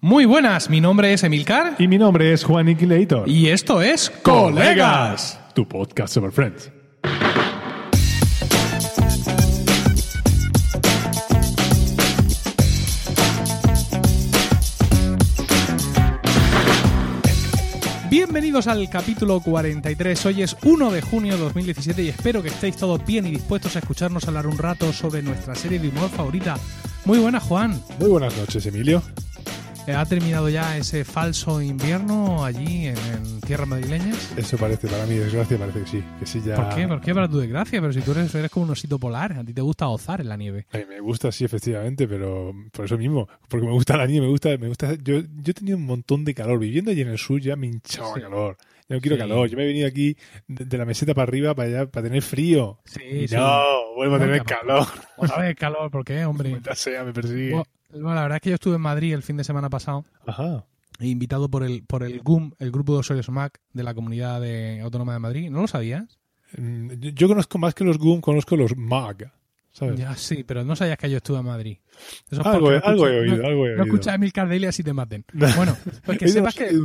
Muy buenas, mi nombre es Emilcar Y mi nombre es Juan Iquilator. y esto es Colegas. Tu podcast sobre Friends. Bienvenidos al capítulo 43. Hoy es 1 de junio de 2017 y espero que estéis todos bien y dispuestos a escucharnos hablar un rato sobre nuestra serie de humor favorita. Muy buenas, Juan. Muy buenas noches, Emilio. Eh, ¿Ha terminado ya ese falso invierno allí en, en tierras madrileñas? Eso parece, para mi desgracia, parece que sí. Que sí ya... ¿Por qué? ¿Por qué para tu desgracia? Pero si tú eres, eres como un osito polar, a ti te gusta gozar en la nieve. A mí me gusta, sí, efectivamente, pero por eso mismo. Porque me gusta la nieve, me gusta... Me gusta yo, yo he tenido un montón de calor. Viviendo allí en el sur ya me hinchaba Sí. calor. Yo no quiero Sí. calor. Yo me he venido aquí de, de la meseta para arriba para allá, para tener frío. Sí, no, vuelvo a tener calor. Otra vez calor, ¿por qué, hombre? Sea, me persigue. Bueno, bueno, la verdad es que yo estuve en Madrid el fin de semana pasado, Ajá. invitado por el, por el GUM, el Grupo de Usuarios Mac de la Comunidad de- Autónoma de Madrid. ¿No lo sabías? Mm, yo conozco más que los GUM, conozco los MAG. ¿Sabes? Ya, sí, pero no sabías que yo estuve en Madrid. Algo, no algo he oído, no- algo he No oído. escuchas a Milcar Daily así te maten. Bueno, pues que sepas no que, no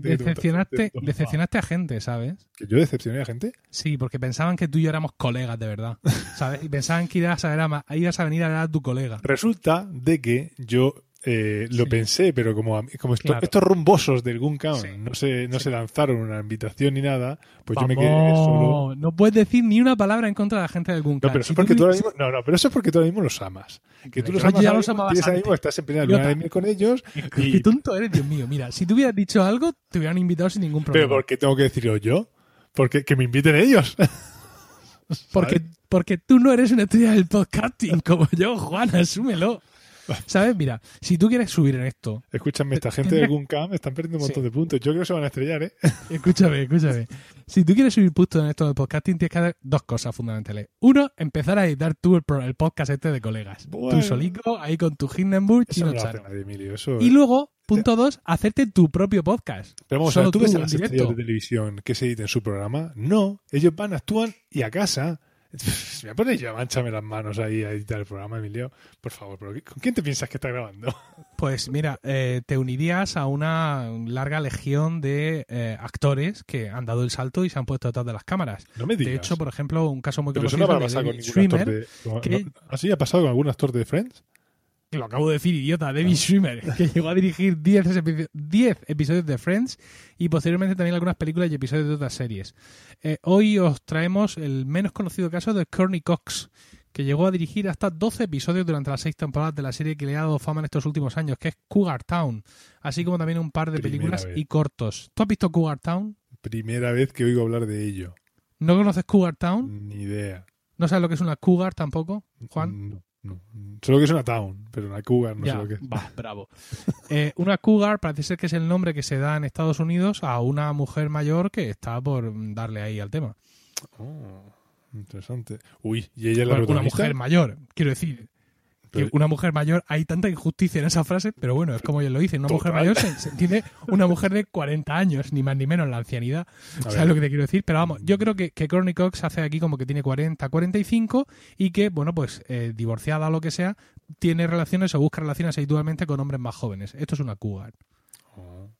decepcionaste, de- de- decepcionaste a gente, ¿sabes? ¿Que yo decepcioné a gente? Sí, porque pensaban que tú y yo éramos colegas de verdad, ¿sabes? Y pensaban que ibas a, ver a, ibas a venir a ver a tu colega. Resulta de que yo eh, lo Sí. pensé, pero como, como esto- Claro. estos rumbosos del Guntown Sí. no, se, no Sí. se lanzaron una invitación ni nada, pues yo me quedé Vamos, solo. No puedes decir ni una palabra en contra de la gente del Gun No, Clan. pero eso Si es porque tú- tú ahora mismo, no, no, pero eso es porque tú ahora mismo los amas. Que tú Pero los amas ya los mismo, amaba tienes ahora mismo, estás en plena luna de miel con ellos Qué y, tonto eres, Dios mío. Mira, si tú hubieras dicho algo, te hubieran invitado sin ningún pero problema. ¿por qué tengo que decirlo yo? Porque que me inviten ellos. porque, porque tú no eres una estrella del podcasting como yo, Juan, asúmelo. ¿Sabes? Mira, si tú quieres subir en esto, Escúchame, esta gente Tendría- del Guncam están perdiendo un montón Sí. de puntos. Yo creo que se van a estrellar, ¿eh? escúchame, escúchame. Si tú quieres subir puntos en esto del podcasting, tienes que hacer dos cosas fundamentales. Uno, empezar a editar tú el, pro- el podcast este de colegas. Bueno. Tú solico, ahí con tu Hindenburg, chino no nadie, Emilio. Eso, Y luego, punto dos, hacerte tu propio podcast. Pero vamos a ver, ¿tú ves a las estrellas de televisión que se editen su programa? No, ellos van, actúan y a casa. Me pones yo, manchame las manos ahí a editar el programa, Emilio. Por favor, pero ¿con quién te piensas que está grabando? Pues mira, eh, te unirías a una larga legión de eh, actores que han dado el salto y se han puesto detrás de las cámaras. No me digas. De hecho, por ejemplo, un caso muy pero eso conocido no va a pasar de con ningún actor Schwimmer, de... no- que- no- ¿Así ha pasado con algún actor de Friends? Que lo acabo de decir, idiota, David Schwimmer, que llegó a dirigir 10 epi- 10 episodios de Friends y posteriormente también algunas películas y episodios de otras series. Eh, hoy os traemos el menos conocido caso de Courtney Cox, que llegó a dirigir hasta 12 episodios durante las seis temporadas de la serie que le ha dado fama en estos últimos años, que es Cougar Town, así como también un par de Primera películas vez. y cortos. ¿Tú has visto Cougar Town? Primera vez que oigo hablar de ello. ¿No conoces Cougar Town? Ni idea. ¿No sabes lo que es una cougar tampoco, Juan? No, no. Solo que es una town, pero una cougar no ya, sé lo que es. va, bravo. Eh, una cougar parece ser que es el nombre que se da en Estados Unidos a una mujer mayor que está por darle ahí al tema. Oh, interesante. Uy, ¿y ella es la Bueno, una mujer mayor, quiero decir. Que una mujer mayor, hay tanta injusticia en esa frase, pero bueno, es como ellos lo dicen. Una mujer mayor se, se entiende una mujer de 40 años, ni más ni menos la ancianidad. A ¿Sabes ver. lo que te quiero decir? Pero vamos, yo creo que, que Courtney Cox hace aquí como que tiene 40, 45 y que, bueno, pues eh, divorciada o lo que sea, tiene relaciones o busca relaciones habitualmente con hombres más jóvenes. Esto es una cougar. Oh,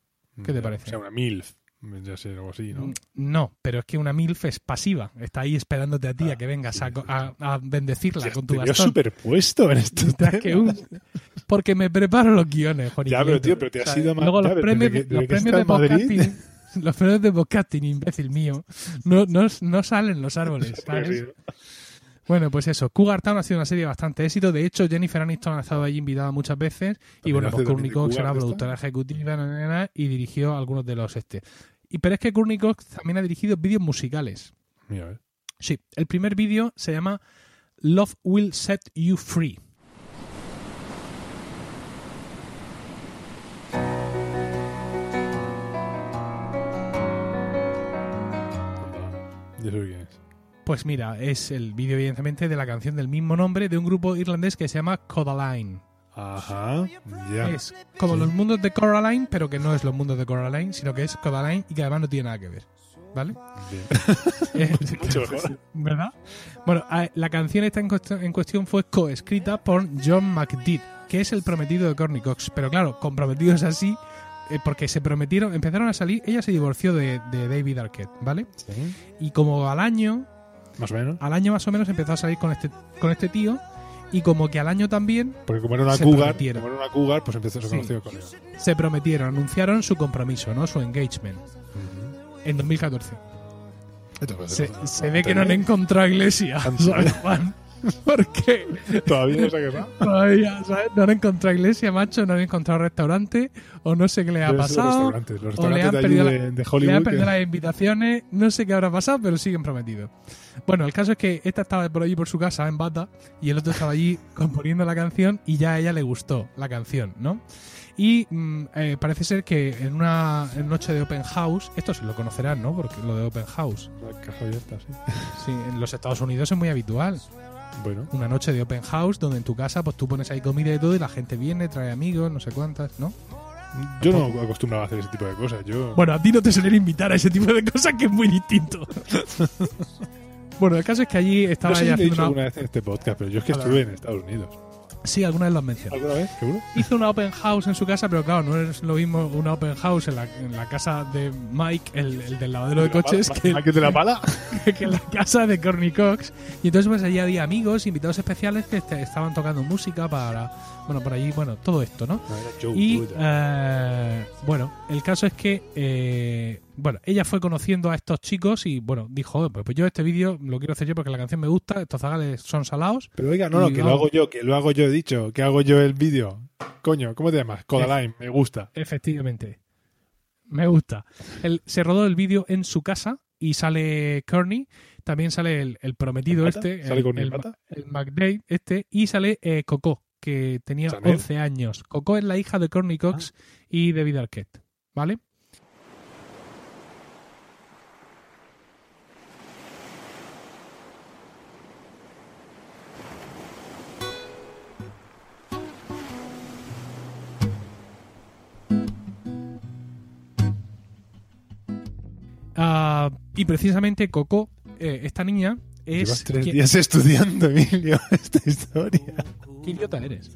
¿Qué te parece? O sea, una MILF. Ya sé, algo así, ¿no? Mm, No, pero es que una MILF es pasiva. Está ahí esperándote a ti a Ah, que vengas a, a- a bendecirla con tu bastón. superpuesto en esto. Porque me preparo los guiones, Juanito. Ya, pero tío, pero te has ido más- Luego los premios, que- los premios de podcasting, los premios de podcasting, imbécil mío, no, no, no salen los árboles, ¿sabes? Bueno, pues eso, Cougar Town ha sido una serie de bastante éxito. De hecho, Jennifer Aniston ha estado allí invitada muchas veces. Y bueno, pues Courtney Cox era productora ejecutiva na, na, na, y dirigió algunos de los este. Y pero es que Courtney Cox también ha dirigido vídeos musicales. Mira, ver. Sí, el primer vídeo se llama Love Will Set You Free. Anda. Yo sé quién es. Pues mira, es el vídeo evidentemente de la canción del mismo nombre de un grupo irlandés que se llama Codaline. Ajá, ya. Es como los mundos de Coraline, pero que no es los mundos de Coraline, sino que es Codaline y que además no tiene nada que ver. ¿Vale? Mucho mejor. ¿Verdad? Bueno, a- la canción esta en cuestión, en cuestión fue coescrita por John McDeed. que es el prometido de Courtney Cox. Pero claro, comprometidos así, eh, porque se prometieron, empezaron a salir, ella se divorció de, de David Arquette, ¿vale? Sí. Y como al año, Más o menos. al año más o menos empezó a salir con este, con este tío, y como que al año también Porque como era una Se cougar, prometieron. como era una cougar, pues empezó a ser Sí. conocido con él. se prometieron, anunciaron su compromiso, ¿no? Su engagement, en 2014. Esto puede Se, ser una- se ve que no han encontrado iglesia, ¿sabes, Juan? Porque Todavía no ha casado. todavía, ¿sabes? No han encontrado iglesia, macho, no han encontrado restaurante, o no sé qué le ha Pero pasado. restaurantes, los o le restaurantes han de, perdido allí la- de, de Le Hollywood. han perdido que- las invitaciones, no sé qué habrá pasado, pero siguen prometidos. Bueno, el caso es que esta estaba por allí por su casa en bata y el otro estaba allí componiendo la canción y ya a ella le gustó la canción, ¿no? Y mm, eh, parece ser que en una noche de Open House, esto se lo conocerán, ¿no? Porque lo de Open House, La caja abierta, sí. sí, en los Estados Unidos es muy habitual. Bueno, Una noche de Open House donde en tu casa pues tú pones ahí comida y todo y la gente viene, trae amigos, no sé cuántas, ¿no? yo no acostumbraba a hacer ese tipo de cosas. Yo, Bueno, a ti no te suelen invitar a ese tipo de cosas que es muy distinto. bueno, el caso es que allí no estaba sé si he dicho una... alguna vez en este podcast, pero yo es que Hola. estuve en Estados Unidos. Sí, alguna vez lo has mencionado. ¿Alguna vez? ¿Seguro? Hizo una open house en su casa, pero claro, no es lo mismo una open house en la, en la casa de Mike, el, el del lavadero de coches, que en la casa de Corny Cox. Y entonces pues allí había amigos, invitados especiales que este- estaban tocando música para... Bueno, por allí, bueno, todo esto, ¿no? Y eh, bueno, el caso es que eh, bueno, ella fue conociendo a estos chicos y bueno, dijo, "Joder, pues, pues yo este vídeo lo quiero hacer yo porque la canción me gusta, estos zagales son salados. Pero oiga, no, no, que lo hago yo, que lo hago yo, he dicho, que hago yo el vídeo. Coño, ¿cómo te llamas? Codaline, me gusta. Efectivamente. Me gusta. El- se rodó el vídeo en su casa y sale Kearney, también sale el, el prometido este, ¿Sale el, Courtney el, McDade este, y sale eh, Coco, que tenía Chanel. 11 años. Coco es la hija de Courtney Cox Ah. y David Arquette, ¿vale? Ah, y precisamente Coco, eh, esta niña, es... Llevas tres quien- días estudiando, Emilio, esta historia. ¿Qué idiota eres?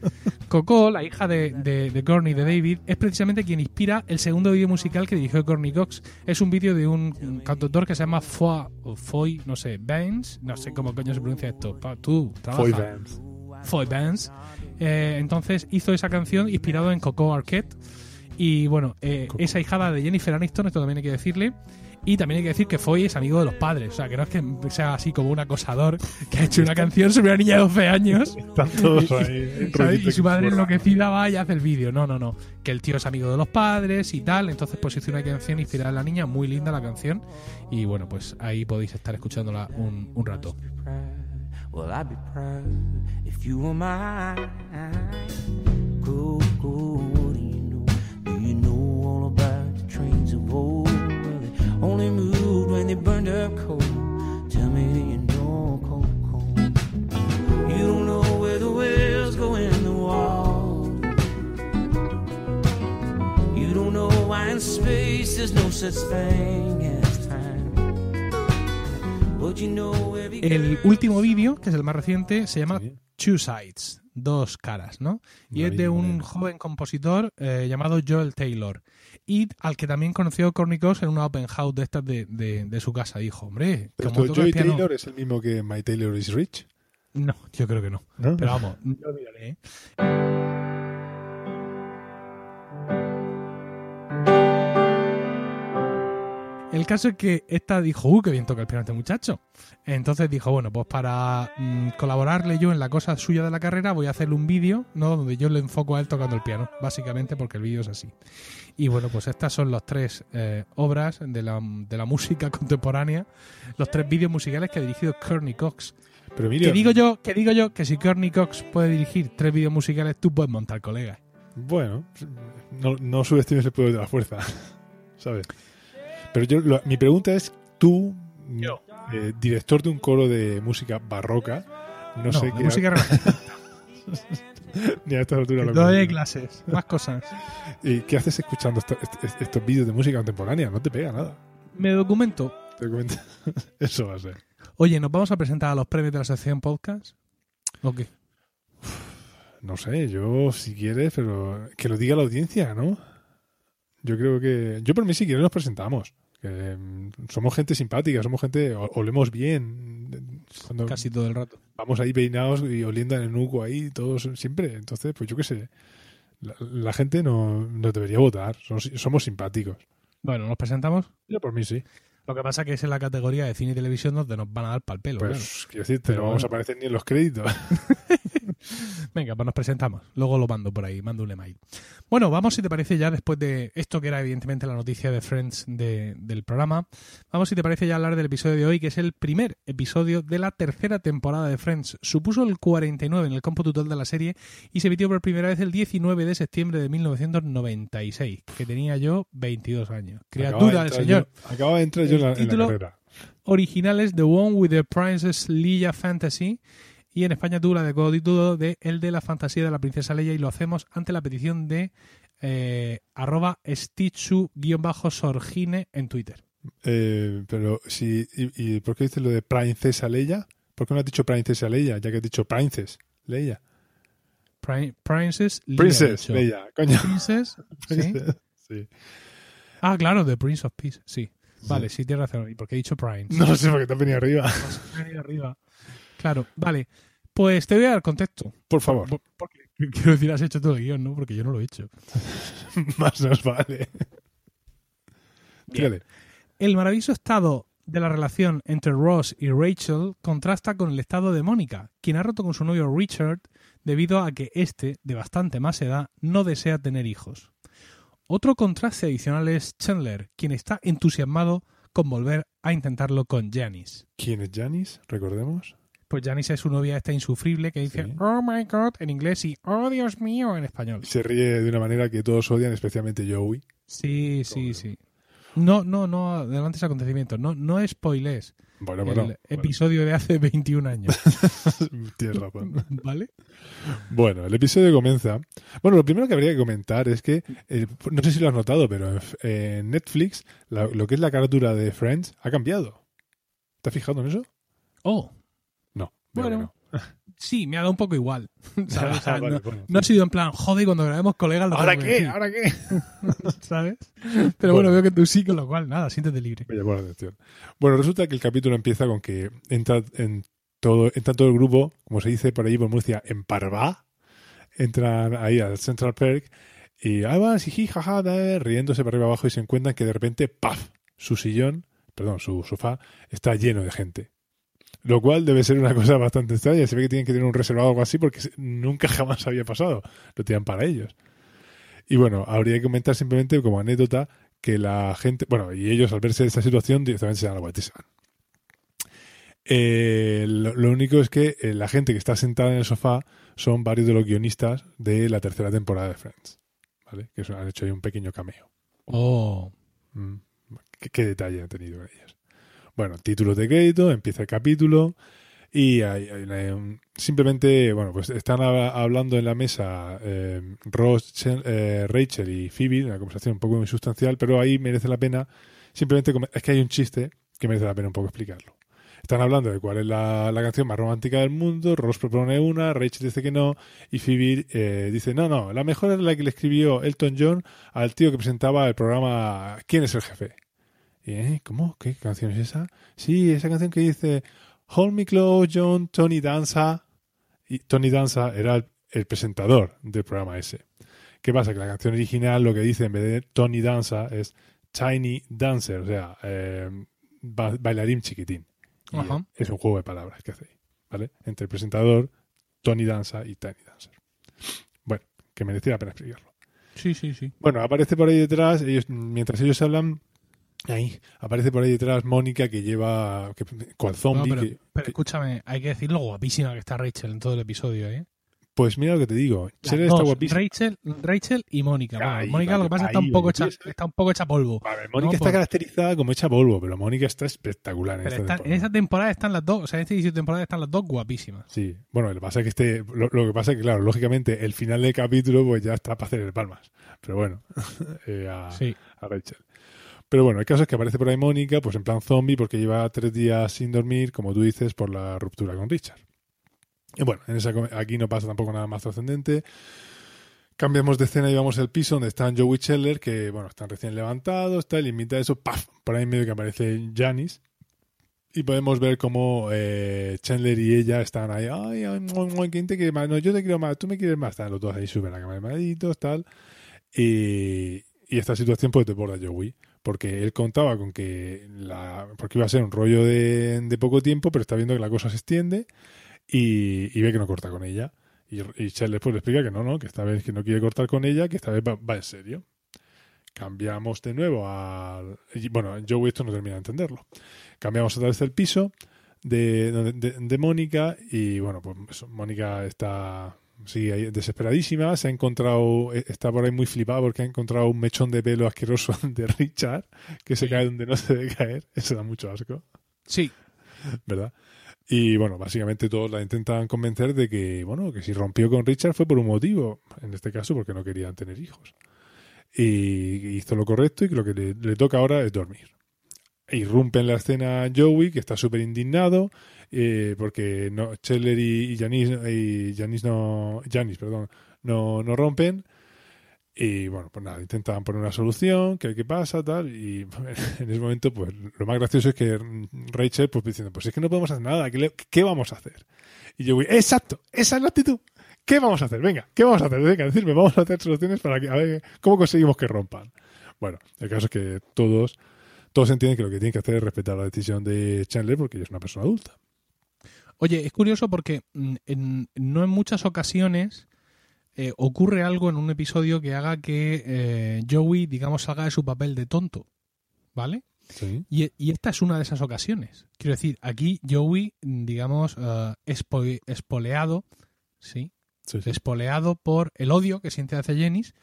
Coco, la hija de, de, de Courtney, de David, es precisamente quien inspira el segundo vídeo musical que dirigió Courtney Cox. Es un vídeo de un cantautor que se llama Foy, o Foy no sé, Banks, no sé cómo coño se pronuncia esto. Pa- Tú, trabaja. Foy Vance. Foy Banks. Eh, entonces hizo esa canción inspirado en Coco Arquette. Y bueno, eh, esa hijada de Jennifer Aniston, esto también hay que decirle. Y también hay que decir que Foy es amigo de los padres. O sea, que no es que sea así como un acosador que ha hecho una canción sobre una niña de 12 años. Están todos ahí. ¿sabes? Y su madre enloquecida va y hace el vídeo. No, no, no. Que el tío es amigo de los padres y tal. Entonces, pues hizo una canción inspirada en la niña. Muy linda la canción. Y bueno, pues ahí podéis estar escuchándola un, un rato. Well, I'd be proud if you were mine. Do you know? Do you know all about the trains of old? Only moved when they burned up coal. Tell me, do you know coal, coal? You don't know where the wells go in the wall. You don't know why in space there's no such thing as time. But you know every El último vídeo, que es el más reciente, se llama. Two Sides. Dos caras, ¿no? Y es de un joven compositor eh, llamado Joel Taylor. Y al que también conoció Courtney Cox en una open house de estas de, de- de su casa. Dijo, hombre, Pero como Joey piano- Taylor es el mismo que My Taylor is Rich. No, yo creo que no. ¿no? Pero vamos, yo lo miraré, ¿eh? El caso es que esta dijo, uh, qué bien toca el piano este muchacho. Entonces dijo, bueno, pues para mm, colaborarle yo en la cosa suya de la carrera, voy a hacerle un vídeo, ¿no? Donde yo le enfoco a él tocando el piano, básicamente porque el vídeo es así. Y bueno, pues estas son las tres eh, obras de la, de la música contemporánea, los tres vídeos musicales que ha dirigido Courtney Cox. Pero Emilio, Que digo yo, que digo yo que si Courtney Cox puede dirigir tres vídeos musicales, tú puedes montar colegas. Bueno, no, no subestimes el poder de la fuerza, ¿sabes? Pero yo, lo- mi pregunta es, tú, Yo. eh, director de un coro de música barroca, no, No, sé de qué... música. Ni a esta altura lo Doy clases, más cosas. ¿Y qué haces escuchando esto- est- est- estos vídeos de música contemporánea? No te pega nada. Me documento. Te comento. Eso va a ser. Oye, ¿nos vamos a presentar a los premios de la sección podcast? ¿O qué? No sé, yo si quieres, pero que lo diga la audiencia, ¿no? Yo creo que. Yo por mí si quieres nos presentamos. Que, mm, somos gente simpática, somos gente. Olemos bien. Cuando Casi todo el rato. vamos ahí peinados y oliendo en el nuco ahí, todos siempre. Entonces, pues yo qué sé. La, la gente no, nos debería votar. Somos, somos simpáticos. Bueno, nos presentamos. Yo por mí sí. Lo que pasa que es en la categoría de cine y televisión donde nos van a dar pal pelo. claro. Pues quiero decirte, Pero no vamos a aparecer ni en los créditos. Venga, pues nos presentamos. Luego lo mando por ahí, mando un email. Bueno, vamos si te parece ya después de esto que era evidentemente la noticia de Friends de- del programa. Vamos si te parece ya hablar del episodio de hoy, que es el primer episodio de la tercera temporada de Friends. Supuso el 49 en el cómputo total de la serie y se emitió por primera vez el 19 de septiembre de 1996, que tenía yo 22 años. Criatura de del entrar Señor. yo- acababa de entrar yo en la, en la carrera. originales The One with the Princess Leia Fantasy y en España tuvo la de título de El de la fantasía de la princesa Leia y lo hacemos ante la petición de eh, arroba stitchu-sorgine en Twitter. Eh, pero si y, y por qué dices lo de princesa Leia? ¿Por qué no has dicho princesa Leia? Ya que has dicho princess Leia. Pri- Princess Leia. Princess. Leia, coño. Princess, ¿sí? Sí. Ah, claro, The Prince of Peace, sí. Vale, sí, tienes razón. ¿Y por qué he dicho Prince? No sé porque te has venido arriba. Me he venido arriba. Claro, vale. Pues te voy a dar contexto. Por favor, Por- Porque, quiero decir, has hecho todo el guion, ¿no? Porque yo no lo he hecho. más nos vale. Bien. El maravilloso estado de la relación entre Ross y Rachel contrasta con el estado de Mónica, quien ha roto con su novio Richard debido a que éste, de bastante más edad, no desea tener hijos. Otro contraste adicional es Chandler, quien está entusiasmado con volver a intentarlo con Janice. ¿Quién es Janice? Recordemos. Pues Janice es su novia esta insufrible que dice Sí. Oh my god en inglés y Oh Dios mío en español. Se ríe de una manera que todos odian, especialmente Joey. Sí, sí, sí. No, no, no adelantes acontecimientos. No, no spoilees Bueno, el bueno. bueno. episodio de hace 21 años. Tienes razón. ¿Vale? Bueno, el episodio comienza. Bueno, lo primero que habría que comentar es que, eh, no sé si lo has notado, pero en, Netflix la- lo que es la carátula de Friends ha cambiado. ¿Te has fijado en eso? Oh, Bueno, no. sí, me ha dado un poco igual. ¿sabes? O sea, Vale, no, bueno, no ha sido en plan, joder, cuando grabemos colegas lo ¿Ahora qué? decir", ¿Ahora qué? ¿Sabes? Pero bueno, Bueno. veo que tú sí, con lo cual, nada, siéntete libre. Me llamó la atención. Bueno, resulta que el capítulo empieza con que entra en todo, entra todo el grupo, como se dice por ahí por Murcia, en Parvá. Entran ahí al Central Park y ahí van, jiji, jaja, riéndose para arriba abajo y se encuentran que de repente, ¡paf! Su sillón, perdón, su sofá está lleno de gente. Lo cual debe ser una cosa bastante extraña. Se ve que tienen que tener un reservado o algo así porque nunca jamás había pasado. Lo tiran para ellos. Y bueno, habría que comentar simplemente como anécdota que la gente, bueno, y ellos al verse en esta situación directamente se dan la vuelta y se van. Eh, lo, lo único es que eh, la gente que está sentada en el sofá son varios de los guionistas de la tercera temporada de Friends, ¿vale? Que han hecho ahí un pequeño cameo. Oh, Mm, ¿Qué, qué detalle han tenido con ellos? Bueno, títulos de crédito, empieza el capítulo y hay, hay un- simplemente, bueno, pues están hab- hablando en la mesa eh, Ross, eh, Rachel y Phoebe, una conversación un poco insustancial, pero ahí merece la pena, simplemente, es que hay un chiste que merece la pena un poco explicarlo. Están hablando de cuál es la, la canción más romántica del mundo, Ross propone una, Rachel dice que no, y Phoebe eh, dice, no, no, la mejor es la que le escribió Elton John al tío que presentaba el programa ¿Quién es el jefe? ¿Eh? ¿Cómo? ¿Qué canción es esa? Sí, esa canción que dice Hold Me Close, John, Tony Danza. Y Tony Danza era el, el presentador del programa ese. ¿Qué pasa? Que la canción original lo que dice en vez de Tony Danza es Tiny Dancer, o sea, eh, ba- bailarín chiquitín. Y Ajá. es un juego de palabras que hace ahí, ¿vale? Entre el presentador, Tony Danza y Tiny Dancer. Bueno, que merecía la pena explicarlo. sí, sí, sí. Bueno, aparece por ahí detrás, ellos, mientras ellos hablan, ahí, aparece por ahí detrás Mónica que lleva, que, cual No, zombie. pero, que- pero que- escúchame, hay que decir lo guapísima que está Rachel en todo el episodio, ¿eh? pues mira lo que te digo, está guapísima. Rachel, Rachel y Mónica. Bueno, Mónica lo que pasa es que está un poco hecha, está un poco hecha polvo. Mónica No, está caracterizada como hecha polvo, pero Mónica está espectacular en Pero esta están- en temporada. esta temporada están las dos, o sea, en esta edición temporada están las dos guapísimas. Sí, bueno, lo que pasa es que este, lo, lo que pasa es que, claro, lógicamente, el final del capítulo, pues ya está para hacer el palmas. Pero bueno, eh, a, Sí. a Rachel. Pero bueno, el caso es que aparece por ahí Mónica, pues en plan zombie, porque lleva tres días sin dormir, como tú dices, por la ruptura con Richard. Y bueno, en esa, aquí no pasa tampoco nada más trascendente. Cambiamos de escena y vamos al piso donde están Joey Scheller, que bueno, están recién levantados, tal, y en mitad eso, ¡paf! Por ahí en medio que aparece Janice. Y podemos ver cómo eh, Chandler y ella están ahí, ay, ay, muy, ¿quién te quiere más? No, yo te quiero más, tú me quieres más, están los dos ahí suben la cama de tal. Y, esta situación pues desborda a Joey, porque él contaba con que porque iba a ser un rollo de, de poco tiempo, pero está viendo que la cosa se extiende y, y ve que no corta con ella. Y, Chandler pues le explica que no, no, que esta vez que no quiere cortar con ella, que esta vez va, va en serio. Cambiamos de nuevo al... Bueno, Joey esto no termina de entenderlo. Cambiamos otra vez el piso de, de, de- Mónica y bueno, pues Mónica está ahí desesperadísima, se ha encontrado, eh, está por ahí muy flipada porque ha encontrado un mechón de pelo asqueroso de Richard que se Sí. cae donde no se debe caer, eso da mucho asco. Sí, ¿verdad? Y bueno, básicamente todos la intentan convencer de que, bueno, que si rompió con Richard fue por un motivo, en este caso porque no querían tener hijos. Y hizo lo correcto y que lo que le, le toca ahora es dormir. Irrumpe en la escena Joey, que está súper indignado, eh, porque no, Scheller y, y Janice, y Janice no, Janice, perdón, no, no rompen. Y bueno, pues nada, intentan poner una solución, que qué pasa, tal, y en ese momento, pues lo más gracioso es que Rachel, pues diciendo, pues es que no podemos hacer nada, ¿qué, le- qué vamos a hacer? Y yo voy, exacto, esa es la actitud, ¿qué vamos a hacer? Venga, ¿qué vamos a hacer? Venga, decirme, vamos a hacer soluciones para que, a ver, ¿cómo conseguimos que rompan? Bueno, el caso es que todos, todos entienden que lo que tienen que hacer es respetar la decisión de Chandler porque ella es una persona adulta. Oye, es curioso porque mm, en- no en muchas ocasiones eh, ocurre algo en un episodio que haga que eh, Joey, digamos, salga de su papel de tonto, ¿vale? Sí, Y, y esta es una de esas ocasiones. Quiero decir, aquí Joey, digamos, eh, espo- espoleado, ¿sí? sí, sí. Espoleado por el odio que siente hacia Jennings,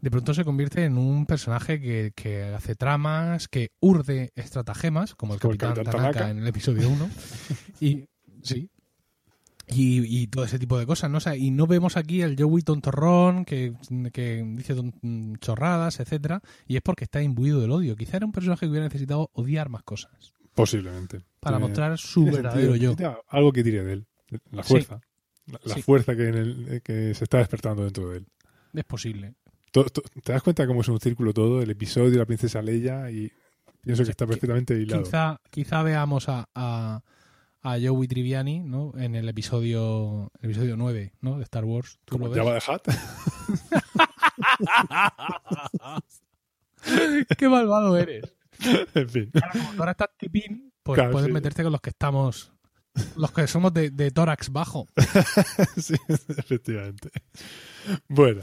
de pronto se convierte en un personaje que, que hace tramas, que urde estratagemas, como el Como el Capitán, Capitán Tanaka, Tanaka. en el episodio 1. y sí. Y, y todo ese tipo de cosas, ¿no? O sea, y no vemos aquí el Joey tontorrón que, que dice ton- chorradas, etcétera, y es porque está imbuido del odio. Quizá era un personaje que hubiera necesitado odiar más cosas Posiblemente. para Tiene- mostrar su verdadero yo. Algo que tire de él, la Sí. fuerza. La, la Sí. fuerza que, en el, que se está despertando dentro de él. Es posible. ¿Te das cuenta cómo es un círculo todo? El episodio la princesa Leia y pienso que está perfectamente hilado. Quizá, quizá veamos a, a, a Joey Triviani ¿no? en el episodio el episodio 9 ¿no? de Star Wars. ¿Tú lo ves? Jabba the Hutt. ¡Qué malvado eres! en fin. Ahora, ahora estás tipín, pues Claro, puedes sí. meterte con los que estamos, los que somos de, de tórax bajo. sí, efectivamente. Bueno,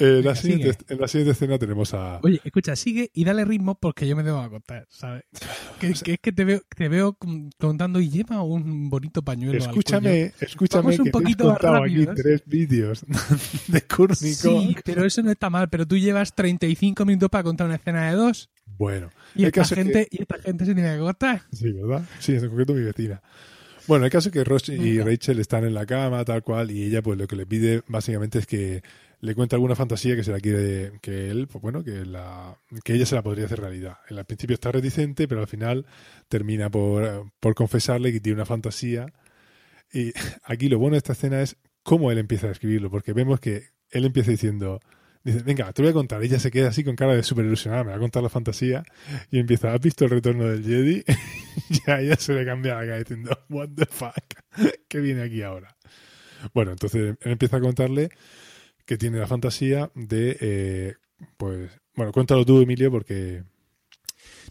eh, la siguiente- en la siguiente escena tenemos a... Oye, escucha, sigue y dale ritmo porque yo me debo acostar, ¿sabes? Que, que es que te veo, te veo con- contando y lleva un bonito pañuelo. al cuello. Escúchame, escúchame Vamos un que te he poquito más contado rápido, aquí ¿eh? tres vídeos de Courtney Sí, pero eso no está mal, pero tú llevas 35 minutos para contar una escena de dos Bueno, y esta, gente, y esta gente se tiene que acostar. Sí, ¿verdad? Sí, en concreto mi vecina. Bueno, el caso es que Ross y. Rachel están en la cama, tal cual, y ella pues lo que le pide básicamente es que le cuente alguna fantasía que se la quiere, que él, pues bueno, que la que ella se la podría hacer realidad. En al principio está reticente, pero al final termina por, por confesarle que tiene una fantasía. Y aquí lo bueno de esta escena es cómo él empieza a escribirlo, porque vemos que él empieza diciendo, dice, venga, te voy a contar. Ella se queda así con cara de súper ilusionada, me va a contar la fantasía, y empieza, ¿has visto el retorno del Jedi? y a ella se le cambia la cara diciendo, what the fuck, ¿qué viene aquí ahora? Bueno, entonces él empieza a contarle que tiene la fantasía de, eh, pues, bueno, cuéntalo tú, Emilio, porque...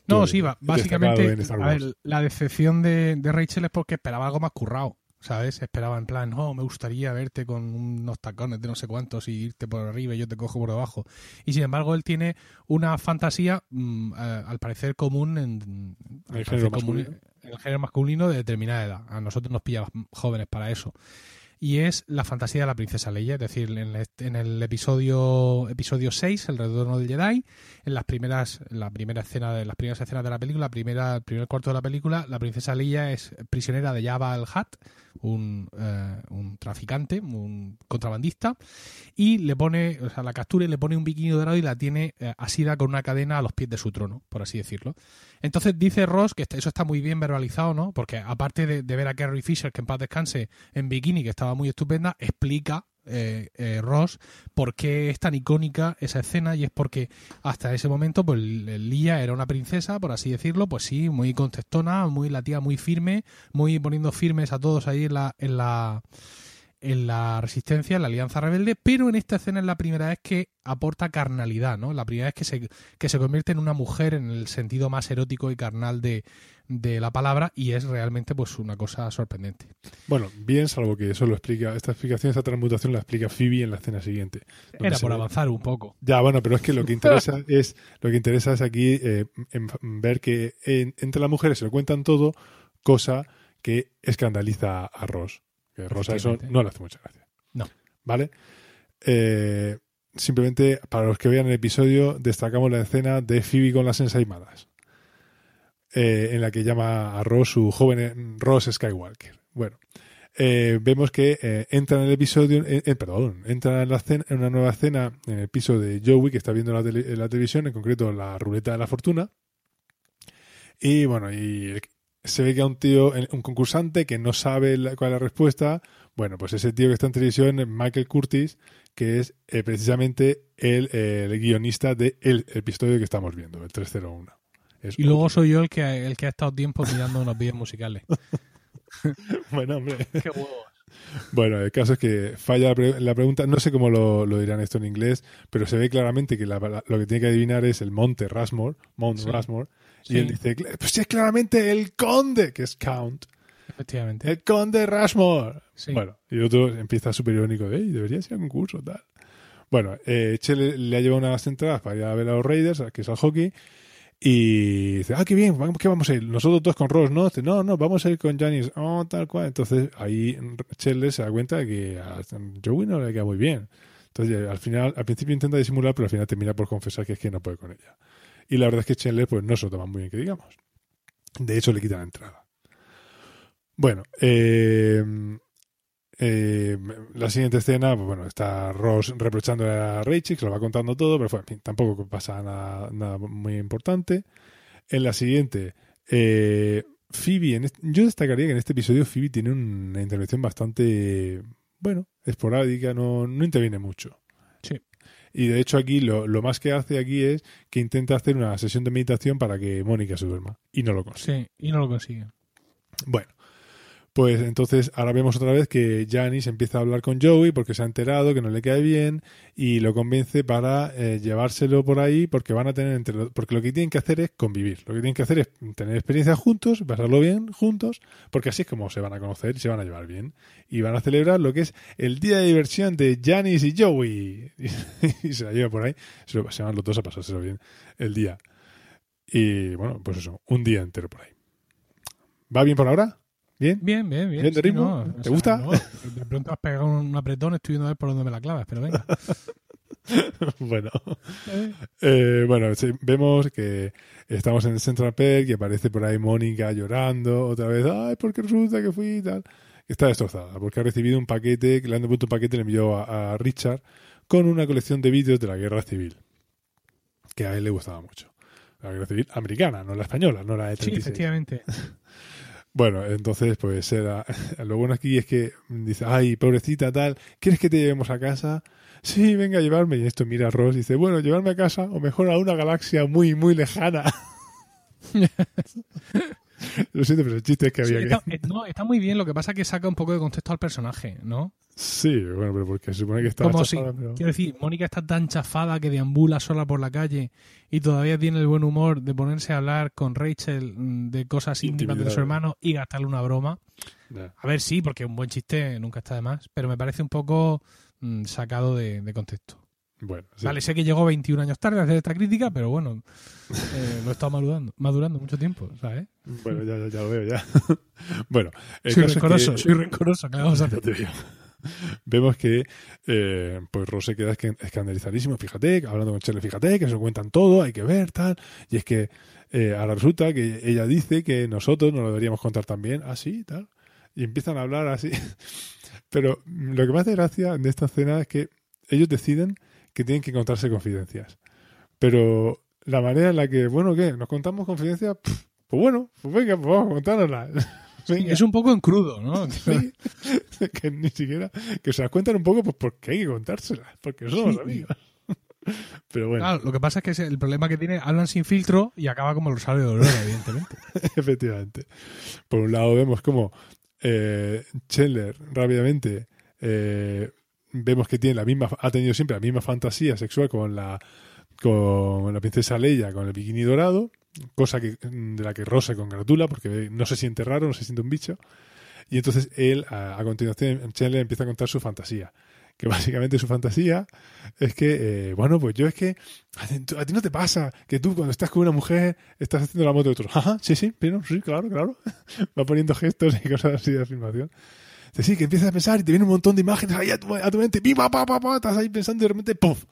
No, sí, básicamente, a ver, la decepción de, de Rachel es porque esperaba algo más currado, ¿sabes? Esperaba en plan, oh, me gustaría verte con unos tacones de no sé cuántos y irte por arriba y yo te cojo por debajo. Y sin embargo, él tiene una fantasía, mm, al parecer común en, al el género común masculino. en el género masculino de determinada edad. A nosotros nos pilla jóvenes para eso. Y es la fantasía de la princesa Leia, es decir, en el, en el episodio episodio 6, El retorno del Jedi, en las primeras, la primera escena de las primeras escenas de la película, la primera, el primer cuarto de la película, la princesa Leia es prisionera de Jabba el Hutt, un, eh, un traficante, un contrabandista, y le pone, o sea, la captura y le pone un bikini dorado y la tiene eh, asida con una cadena a los pies de su trono, por así decirlo. Entonces dice Ross que eso está muy bien verbalizado, ¿no? Porque aparte de, de ver a Carrie Fisher, que en paz descanse, en bikini, que estaba muy estupenda, explica eh, eh, Ross por qué es tan icónica esa escena y es porque hasta ese momento pues Lía era una princesa, por así decirlo, pues sí, muy contestona, muy la tía muy firme, muy poniendo firmes a todos ahí en la, en la en la resistencia, en la alianza rebelde, pero en esta escena es la primera vez que aporta carnalidad, ¿no? La primera vez que se, que se convierte en una mujer en el sentido más erótico y carnal de, de la palabra y es realmente pues una cosa sorprendente. Bueno, bien, salvo que eso lo explica, esta explicación, esta transmutación la explica Phoebe en la escena siguiente. Era por ve- avanzar un poco. Ya, bueno, pero es que lo que interesa es lo que interesa es aquí eh, en- ver que en- entre las mujeres se lo cuentan todo, cosa que escandaliza a Ross. Que Ross a eso no le hace mucha gracia. No. ¿Vale? Eh, simplemente, para los que vean el episodio, destacamos la escena de Phoebe con las ensaimadas. Eh, en la que llama a Ross su joven eh, Ross Skywalker. Bueno, eh, vemos que entra en el episodio, perdón, entra en, la escena- en una nueva escena en el piso de Joey que está viendo la, la televisión, en concreto la ruleta de la fortuna. Y bueno, y se ve que hay un tío, un concursante que no sabe cuál es la respuesta. Bueno, pues ese tío que está en televisión es Michael Curtis, que es precisamente el, el guionista del episodio que estamos viendo, el 301. Es Y luego soy yo el que, el que ha estado tiempo mirando unos vídeos musicales. Bueno, hombre. Qué huevo. Bueno, el caso es que falla la, pre- la pregunta. No sé cómo lo, lo dirán esto en inglés, pero se ve claramente que la- la- lo que tiene que adivinar es el monte Rushmore, Mount Sí. Rushmore. Sí. Y él dice, "Cla- pues sí, es claramente el conde, que es Count. Efectivamente. El conde Rushmore. Sí. Bueno, y el otro empieza súper irónico, "Ey, debería ser un concurso, tal. Bueno, eh, Chele le ha llevado unas entradas para ir a ver a los Raiders, que es al hockey, y dice, ah, qué bien, ¿qué vamos a ir? Nosotros dos con Ross, ¿no? Dice, no, no, vamos a ir con Janis, oh, tal cual. Entonces ahí Chele se da cuenta de que a Joey no le queda muy bien. Entonces al final, al principio intenta disimular, pero al final termina por confesar que es que no puede con ella. Y la verdad es que Chandler pues no se lo toma muy bien que digamos. De hecho le quita la entrada. Bueno, eh, eh, la siguiente escena, pues bueno, está Ross reprochando a Rachel, que lo va contando todo, pero en fin, tampoco pasa nada, nada muy importante. En la siguiente, eh, Phoebe, en este- yo destacaría que en este episodio Phoebe tiene una intervención bastante, bueno, esporádica, no, no interviene mucho. Sí. Y de hecho aquí lo, lo más que hace aquí es que intenta hacer una sesión de meditación para que Mónica se duerma. Y no lo consigue. Sí, y no lo consigue. Bueno, pues entonces ahora vemos otra vez que Janice empieza a hablar con Joey porque se ha enterado que no le cae bien y lo convence para eh, llevárselo por ahí porque van a tener entre porque lo que tienen que hacer es convivir, lo que tienen que hacer es tener experiencias juntos, pasarlo bien juntos, porque así es como se van a conocer y se van a llevar bien. Y van a celebrar lo que es el día de diversión de Janice y Joey. Y, se la lleva por ahí, se, lo- se van los dos a pasárselo bien el día. Y bueno, pues eso, un día entero por ahí. ¿Va bien por ahora? ¿Bien? Bien, bien, bien. ¿Bien de sí, ritmo? no, ¿Te o sea, gusta? no, de pronto has pegado un apretón, estoy viendo a ver por dónde me la clavas, pero venga. bueno, Eh, bueno, sí, vemos que estamos en el Central Perk y aparece por ahí Mónica llorando otra vez. Ay, porque resulta que fui y tal. Está destrozada porque ha recibido un paquete, que le han devuelto un paquete, le envió a, a Richard con una colección de vídeos de la guerra civil que a él le gustaba mucho. La guerra civil americana, no la española, no la de sí, 36. efectivamente. Bueno, entonces, pues era. Lo bueno aquí es que dice, ay, pobrecita, tal, ¿quieres que te llevemos a casa? Sí, venga a llevarme. Y esto mira a Ross y dice, bueno, llevarme a casa o mejor a una galaxia muy, muy lejana. Lo siento, pero el chiste es que Sí, había está, que. eh, no, está muy bien, lo que pasa es que saca un poco de contexto al personaje, ¿no? Sí, bueno, pero porque se supone que está. Como si, chafada, pero- quiero decir, Mónica está tan chafada que deambula sola por la calle y todavía tiene el buen humor de ponerse a hablar con Rachel mm, de cosas íntimas de su hermano y gastarle una broma. A ver, sí, porque un buen chiste nunca está de más, pero me parece un poco mm, sacado de, de contexto. Bueno, sí. Vale, sé que llegó 21 años tarde a hacer esta crítica, pero bueno, eh, lo he estado madurando, madurando mucho tiempo, ¿sabes? Bueno, ya, ya, ya lo veo, ya. bueno, Soy rencoroso, que- soy rencoroso, ¿qué vamos a hacer? te vemos que eh, pues Ross se queda esca- escandalizadísimo, fíjate, hablando con Chandler, fíjate, que se lo cuentan todo, hay que ver, tal, y es que eh, ahora resulta que ella dice que nosotros nos lo deberíamos contar también, así, tal, y empiezan a hablar así. Pero lo que me hace gracia de esta escena es que ellos deciden que tienen que contarse confidencias. Pero la manera en la que, bueno, ¿qué? ¿Nos contamos confidencias? Pff, Pues bueno, pues venga, pues vamos a contárnoslas. Venga. Es un poco en crudo, ¿no? Sí. que ni siquiera que se las cuentan un poco pues porque hay que contárselas porque somos Sí. amigos pero bueno Claro, lo que pasa es que el problema que tiene, hablan sin filtro y acaba como el rosario de Aurora, evidentemente. efectivamente por un lado vemos como eh, Chandler rápidamente eh, vemos que tiene la misma ha tenido siempre la misma fantasía sexual con la con la princesa Leia con el bikini dorado cosa que de la que Ross se congratula porque no se siente raro no se siente un bicho y entonces él a, a continuación Chandler empieza a contar su fantasía que básicamente su fantasía es que, eh, bueno, pues yo es que a ti, no te pasa que tú cuando estás con una mujer estás haciendo la moto de otro. Ajá, sí, sí, pero sí, claro, claro. Va poniendo gestos y cosas así de afirmación. Sí, que empiezas a pensar y te viene un montón de imágenes ahí a tu, a tu mente, ¡pim, pa, pa, pa, pa! estás ahí pensando y de repente, ¡puf!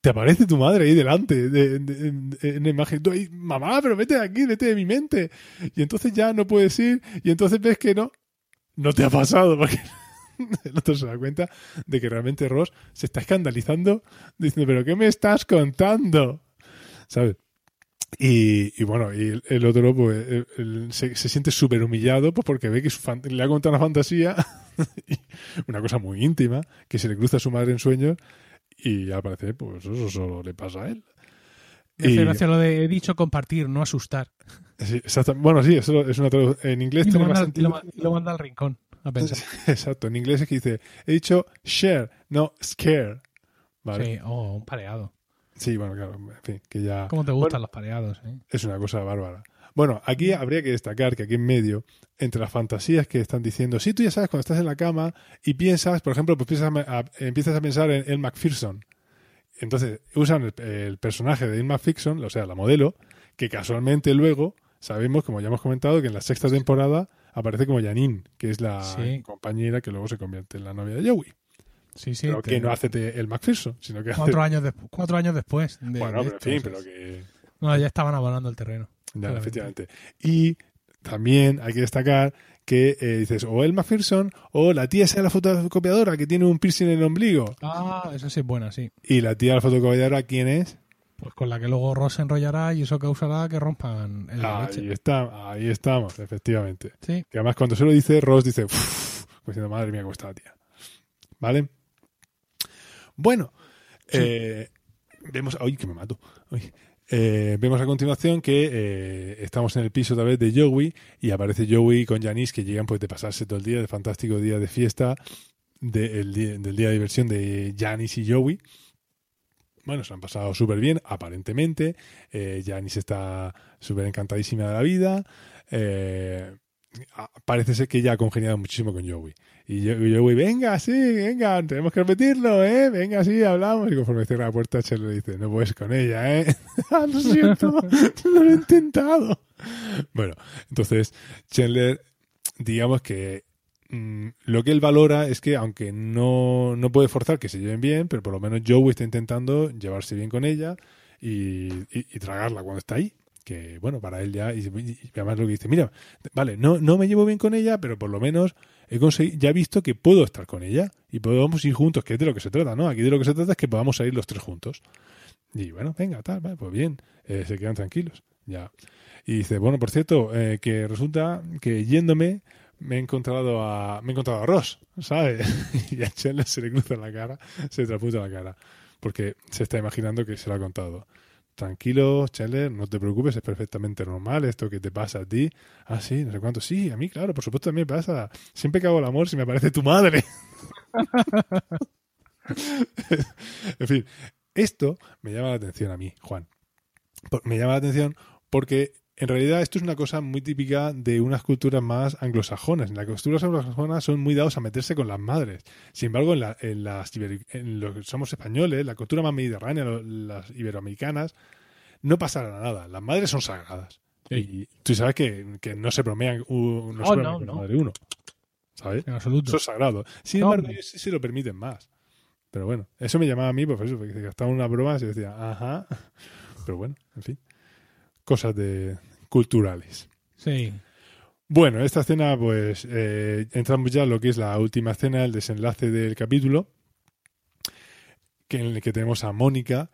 Te aparece tu madre ahí delante, de, en, una imagen. Tú ahí, mamá, pero vete de aquí, vete de mi mente. Y entonces ya no puedes ir, y entonces ves que no. No te ha pasado, porque el otro se da cuenta de que realmente Ross se está escandalizando, diciendo, ¿pero qué me estás contando? ¿Sabes? Y, bueno, y el, otro pues, se, se siente súper humillado pues, porque ve que su fan- le ha contado una fantasía, una cosa muy íntima, que se le cruza a su madre en sueños y al parecer pues eso solo le pasa a él. Me Y- lo de he dicho compartir, no asustar. sí, bueno, sí, eso es una en inglés Y lo, tiene más manda, lo sentido. y lo manda al rincón a pensar. Exacto, en inglés es que dice, he dicho share, no scare. ¿Vale? Sí, oh, un pareado. Sí, bueno, claro, en fin, que ya ¿Cómo te gustan los pareados? eh? es una cosa bárbara. Bueno, aquí habría que destacar que aquí en medio, entre las fantasías que están diciendo, sí, tú ya sabes, cuando estás en la cama y piensas, por ejemplo, pues piensas a- a- empiezas a pensar en el McPherson. Entonces, usan el, el personaje de Ian McPherson, o sea, la modelo, que casualmente luego sabemos, como ya hemos comentado, que en la sexta temporada aparece como Janine, que es la Sí. compañera que luego se convierte en la novia de Joey. Sí, sí. pero te- que no hace el McPherson, sino que hace... cuatro, años despu- cuatro años después. de- Bueno, de pero en fin, pero que... No, ya estaban abonando el terreno. Ya, efectivamente. Y también hay que destacar que eh, dices o el McPherson o la tía de la fotocopiadora que tiene un piercing en el ombligo. Ah, esa sí es buena, sí. Y la tía de la fotocopiadora, ¿quién es? Pues con la que luego Ross se enrollará y eso causará que rompan el Ahí leche. está, ahí estamos, efectivamente. Sí. Que además cuando se lo dice, Ross dice, "Uf", como diciendo, madre mía, cómo está la tía. ¿Vale? Bueno, Sí. eh, vemos, ay, que me mato. Uy. Eh, vemos a continuación que eh, estamos en el piso otra vez de Joey y aparece Joey con Janice que llegan pues de pasarse todo el día, de fantástico día de fiesta, del día de diversión de Janice y Joey. Bueno, se han pasado súper bien, aparentemente. Eh, Janice está súper encantadísima de la vida. Eh, parece ser que ella ha congeniado muchísimo con Joey. Y yo- y Joey, venga, sí, venga, tenemos que repetirlo, ¿eh? Venga, sí, hablamos. Y conforme cierra la puerta, Chandler le dice, no puedes con ella, ¿eh? "Ah, lo siento, no lo he intentado. Bueno, entonces, Chandler, digamos que mm, lo que él valora es que, aunque no, no puede forzar que se lleven bien, pero por lo menos Joey está intentando llevarse bien con ella y, y- y tragarla cuando está ahí. Que bueno, para él ya, y, y además lo que dice, mira, vale, no, no me llevo bien con ella, pero por lo menos he conseguido, ya he visto que puedo estar con ella y podemos ir juntos, que es de lo que se trata, ¿no? Aquí de lo que se trata es que podamos salir los tres juntos. Y bueno, venga, tal, pues bien, eh, se quedan tranquilos, ya. Y dice, bueno, por cierto, eh, que resulta que yéndome me he encontrado a, me he encontrado a Ross, ¿sabes? y a Chandler se le cruza la cara, se traputa la cara, porque se está imaginando que se lo ha contado. Tranquilo, Chandler, no te preocupes, es perfectamente normal esto que te pasa a ti. Ah, sí, no sé cuánto. Sí, a mí, claro, por supuesto también me pasa. Siempre que hago el amor, si me aparece tu madre. en fin, esto me llama la atención a mí, Juan. Me llama la atención porque en realidad esto es una cosa muy típica de unas culturas más anglosajonas. En las culturas anglosajonas son muy dados a meterse con las madres. Sin embargo, en, la- en las en los que somos españoles, la cultura más mediterránea, las iberoamericanas, no pasará nada. Las madres son sagradas. Sí. Y tú sabes que, que no se bromean, uh, no se Oh, bromean no, con la no. madre uno. ¿sabes? En absoluto. Eso es sagrado. Sin embargo, ellos sí se lo permiten más. Pero bueno, eso me llamaba a mí, pues eso, porque gastaba una broma y decía, ajá. Pero bueno, en fin. Cosas de culturales. Sí. Bueno, esta escena, pues eh, entramos ya en lo que es la última escena, el desenlace del capítulo, que en el que tenemos a Mónica,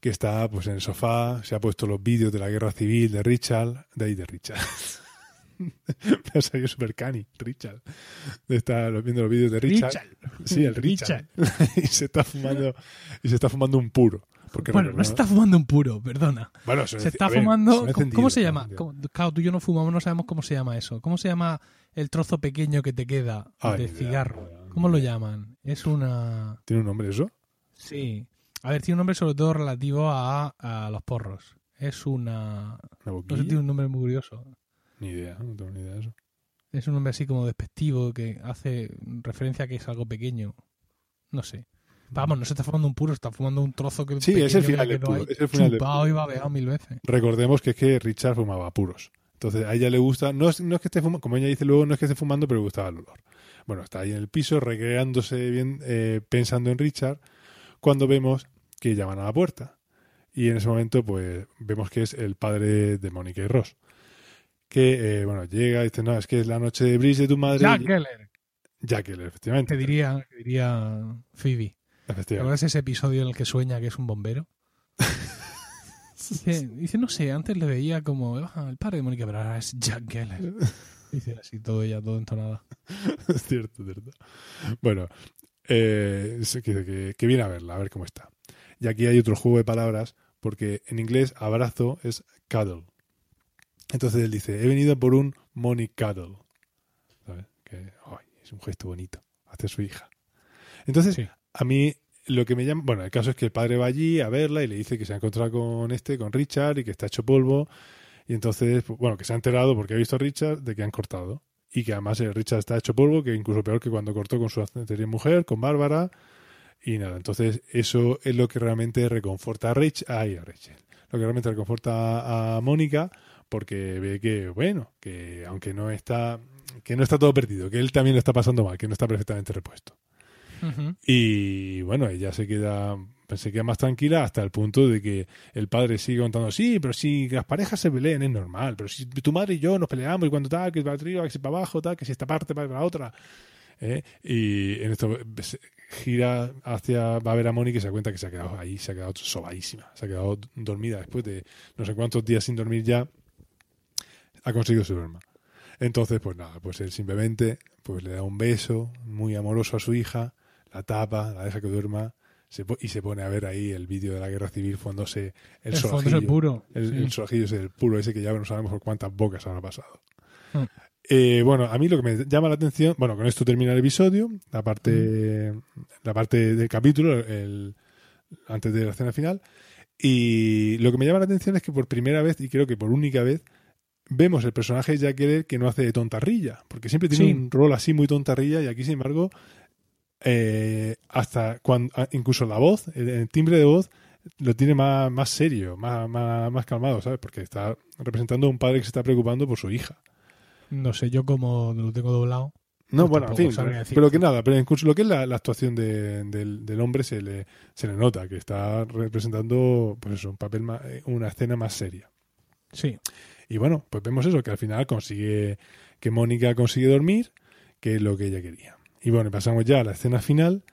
que está pues en el sofá, se ha puesto los vídeos de la guerra civil de Richard, de ahí de Richard. Me ha salido super cani, Richard. Está viendo los vídeos de Richard. Sí, el Richard. y se está fumando y se está fumando un puro. Porque Bueno, no se está fumando un puro, perdona. Bueno, Se enci- está ver, fumando. ¿Cómo, se llama? ¿Cómo- Claro, tú y yo no fumamos, no sabemos cómo se llama eso. ¿Cómo se llama el trozo pequeño que te queda Ay, de ni idea, cigarro? idea, ¿Cómo lo llaman? Es una. ¿Tiene un nombre eso? Sí. A ver, tiene un nombre sobre todo relativo a, a los porros. Es una. ¿Una No sé, tiene un nombre muy curioso. Ni idea, no tengo ni idea de eso. Es un nombre así como despectivo que hace referencia a que es algo pequeño. No sé. Vamos, no se está fumando un puro, está fumando un trozo que. Sí, es el final del no puro, hay es el final del puro. y babeado mil veces. Recordemos que es que Richard fumaba puros. Entonces a ella le gusta, no es, no es que esté fumando, como ella dice luego, no es que esté fumando, pero le gustaba el olor. Bueno, está ahí en el piso, recreándose bien, eh, pensando en Richard, cuando vemos que llaman a la puerta. Y en ese momento, pues, vemos que es el padre de Mónica y Ross. Que, eh, bueno, llega y dice, no, es que es la noche de bris de tu madre. Jack Geller, Jack Keller, efectivamente. que diría, que diría Phoebe. ¿Te acuerdas ese episodio en el que sueña que es un bombero? Dice, dice, no sé, antes le veía como "Ah, el padre de Mónica, pero ahora es Jack Geller. Dice así todo ella, todo entonada. es cierto, es cierto. Bueno, eh, que, que- que viene a verla, a ver cómo está. Y aquí hay otro juego de palabras, porque en inglés abrazo es cuddle. Entonces él dice, he venido por un money cuddle. ¿Sabes? Que es un gesto bonito hacia su hija. Entonces, Sí. A mí lo que me llama, bueno, el caso es que el padre va allí a verla y le dice que se ha encontrado con este, con Richard, y que está hecho polvo. Y entonces, pues, bueno, que se ha enterado porque ha visto a Richard de que han cortado. Y que además eh, Richard está hecho polvo, que incluso peor que cuando cortó con su anterior mujer, con Bárbara. Y nada, entonces eso es lo que realmente reconforta a Rachel. Ay, a Rachel. Lo que realmente reconforta a Mónica, porque ve que, bueno, que aunque no está, que no está todo perdido, que él también lo está pasando mal, que no está perfectamente repuesto. Y bueno, ella se queda, pues, se queda más tranquila hasta el punto de que el padre sigue contando, sí, pero si las parejas se pelean es normal, pero si tu madre y yo nos peleamos y cuando tal, que para arriba, que si para abajo, tal, que si esta parte para la otra. ¿eh? Y en esto se gira hacia, va a ver a Mónica y se cuenta que se ha quedado ahí, se ha quedado sobadísima, se ha quedado dormida después de no sé cuántos días sin dormir ya, ha conseguido su duerma. Entonces, pues nada, pues él simplemente pues le da un beso muy amoroso a su hija, la tapa, la deja que duerma se po- y se pone a ver ahí el vídeo de la guerra civil fumándose el, El fondo es solajillo. el puro. El, sí. el solajillo es el puro ese que ya no sabemos por cuántas bocas habrá pasado. Mm. Eh, bueno, a mí lo que me llama la atención, bueno, con esto termina el episodio, la parte, la parte del capítulo, el, antes de la escena final, y lo que me llama la atención es que por primera vez, y creo que por única vez, vemos el personaje de Jack Keller que no hace de tontarrilla, porque siempre tiene Sí. un rol así muy tontarrilla y aquí, sin embargo, eh, hasta cuando, incluso la voz, el, el timbre de voz, lo tiene más, más serio, más, más, más calmado, ¿sabes? Porque está representando a un padre que se está preocupando por su hija. No sé, yo como lo tengo doblado. No, Pues bueno, en fin, pero, decirte. pero que nada, pero incluso lo que es la, la actuación de- del, del hombre se le, se le nota, que está representando, pues eso, un papel, más, una escena más seria. Sí. Y bueno, pues vemos eso, que al final consigue, que Mónica consigue dormir, que es lo que ella quería. Y bueno, pasamos ya a la escena final,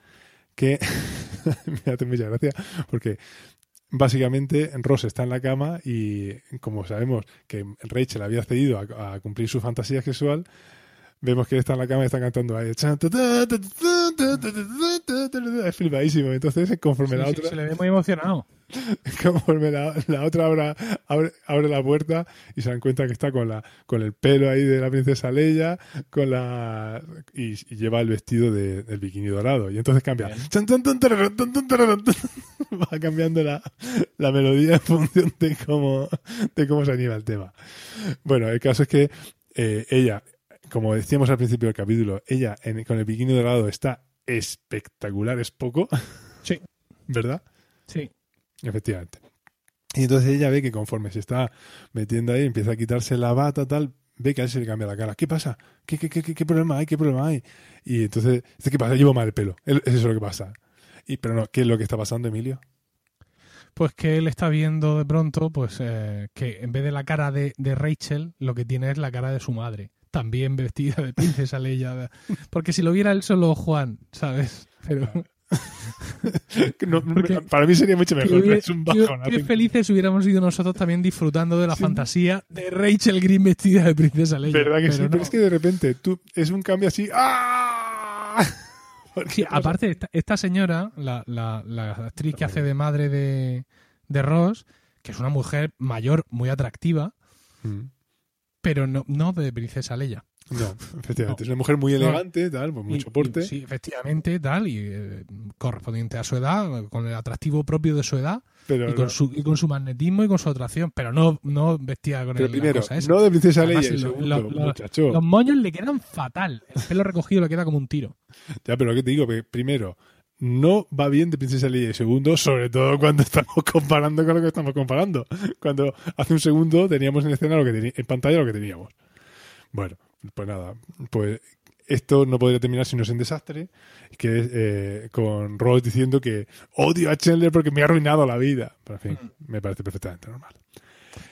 que me hace mucha gracia, porque básicamente Ross está en la cama y como sabemos que Rachel había cedido a, cumplir su fantasía sexual, vemos que él está en la cama y está cantando ahí. Es flipadísimo. Entonces, conforme la Sí, otra se le ve muy emocionado. conforme la, la otra abra- abre, abre la puerta y se dan cuenta que está con la con el pelo ahí de la princesa Leia con la y, y lleva el vestido de- del bikini dorado y entonces cambia va cambiando la, la melodía en función de cómo de cómo se anima el tema bueno el caso es que eh, ella como decíamos al principio del capítulo ella en- con el bikini dorado está espectacular es poco Sí. ¿verdad? Sí. Efectivamente. Y entonces ella ve que conforme se está metiendo ahí, empieza a quitarse la bata, tal, ve que a él se le cambia la cara. ¿Qué pasa? ¿Qué, qué, qué, qué, qué problema hay? ¿Qué problema hay? Y entonces, ¿qué pasa? Llevo mal el pelo. Es eso lo que pasa. Y, pero no, ¿qué es lo que está pasando, Emilio? Pues que él está viendo de pronto, pues eh, que en vez de la cara de, de Rachel, lo que tiene es la cara de su madre. También vestida de princesa Leia. Porque si lo viera él solo Juan, ¿sabes? Pero No, para mí sería mucho mejor. qué, pero es un qué- bajón. qué felices hubiéramos sido nosotros también disfrutando de la fantasía de Rachel Green vestida de princesa Leia. ¿Verdad que sí? Pero Pero no. es que de repente tú, es un cambio así. ¡Ah! Sí, aparte, esta, esta señora, la, la- la actriz que hace de madre de, de Ross, que es una mujer mayor, muy atractiva, Mm. Pero no, no de princesa Leia. No, efectivamente. Es una mujer muy elegante, tal, con mucho Y- porte. y- sí, efectivamente, tal, y eh, correspondiente a su edad, con el atractivo propio de su edad, pero y con, no. su, y con su magnetismo y con su atracción, pero no, no vestida con Pero el, primero, la cosa esa. no de Princesa Leia. y lo- segundo, lo- lo- muchacho. Los moños le quedan fatal. El pelo recogido le queda como un tiro. Ya, pero ¿qué te digo? Que primero, no va bien de Princesa Leia. Y segundo, sobre todo cuando estamos comparando con lo que estamos comparando. Cuando hace un segundo teníamos en escena lo que en pantalla lo que teníamos. Bueno, pues nada, pues esto no podría terminar si no es en desastre, que es eh, con Ross diciendo que odio a Chandler porque me ha arruinado la vida. Pero en fin, me parece perfectamente normal.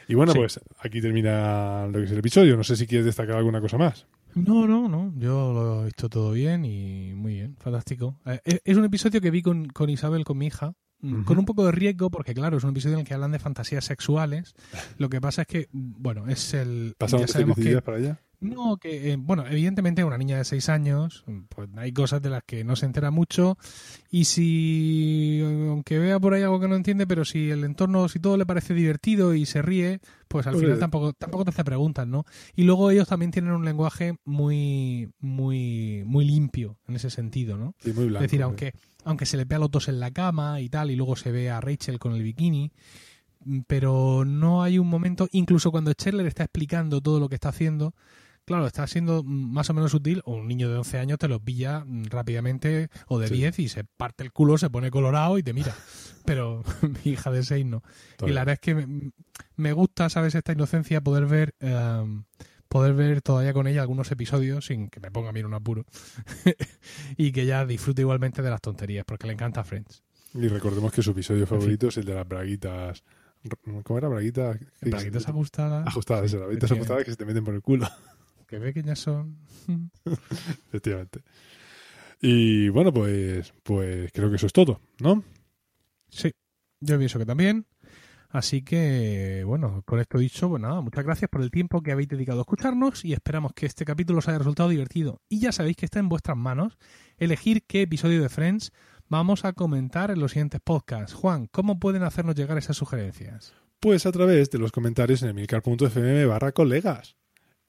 Y bueno, Sí. pues aquí termina lo que es el episodio. No sé si quieres destacar alguna cosa más. No, no, no. Yo lo he visto todo bien y muy bien. Fantástico. Eh, es- un episodio que vi con, con Isabel, con mi hija. mm. Con un poco de riesgo, porque claro, es un episodio en el que hablan de fantasías sexuales. Lo que pasa es que, mm, bueno, es el. ¿Pasamos ya sabemos que, para allá? No, que, eh, bueno, evidentemente una niña de 6 años, pues hay cosas de las que no se entera mucho y si, eh, aunque vea por ahí algo que no entiende, pero si el entorno, si todo le parece divertido y se ríe, pues al final eh, tampoco, tampoco te hace preguntas, ¿no? Y luego ellos también tienen un lenguaje muy, muy, muy limpio en ese sentido, ¿no? Sí, muy blanco. es decir, sí. aunque, aunque se le vea los dos en la cama y tal, y luego se ve a Rachel con el bikini, mm, pero no hay un momento, incluso cuando Chandler está explicando todo lo que está haciendo, claro, está siendo más o menos sutil, o un niño de 11 años te lo pilla rápidamente, o de Sí. 10, y se parte el culo, se pone colorado y te mira. Pero mi hija de 6 no. Y la verdad es que me, me gusta, ¿sabes? Esta inocencia, poder ver... em, poder ver todavía con ella algunos episodios sin que me ponga a mí en un apuro y que ella disfrute igualmente de las tonterías porque le encanta Friends. Y recordemos que su episodio fin. favorito es el de las braguitas. ¿Cómo era? Braguitas. Braguitas ajustadas, Ajustadas, las braguitas ajustadas que se te meten por el culo, que pequeñas son. efectivamente. Y bueno, pues, pues creo que eso es todo, ¿no? Sí, yo pienso que también. Así que, bueno, con esto dicho, pues nada, muchas gracias por el tiempo que habéis dedicado a escucharnos y esperamos que este capítulo os haya resultado divertido. Y ya sabéis que está en vuestras manos elegir qué episodio de Friends vamos a comentar en los siguientes podcasts. Juan, ¿cómo pueden hacernos llegar esas sugerencias? Pues a través de los comentarios en emilcar.fm barra colegas.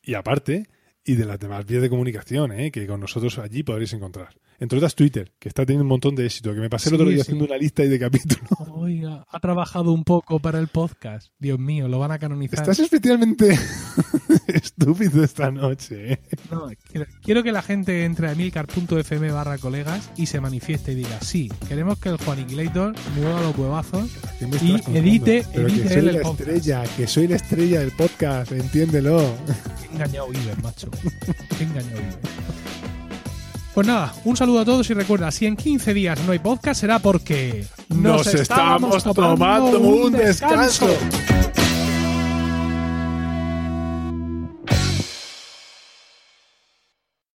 Y aparte, y de las demás vías de comunicación, ¿eh? que con nosotros allí podréis encontrar. Entre otras Twitter, que está teniendo un montón de éxito, que me pasé el Sí, otro día sí. haciendo una lista de capítulos. Oiga, ha trabajado un poco para el podcast. Dios mío, lo van a canonizar. Estás especialmente estúpido esta noche. ¿eh? No, quiero, quiero que la gente entre a emilcar.fm barra colegas y se manifieste y diga, sí, queremos que el Juaniquilator mueva los huevazos ¿Qué me Y edite- Pero edite que soy la podcast. estrella, que soy la estrella del podcast, entiéndelo. Qué engañado Iber, macho. Qué engañado Iber. Pues nada, un saludo a todos y recuerda, si en 15 días no hay podcast será porque Nos estamos tomando un descanso.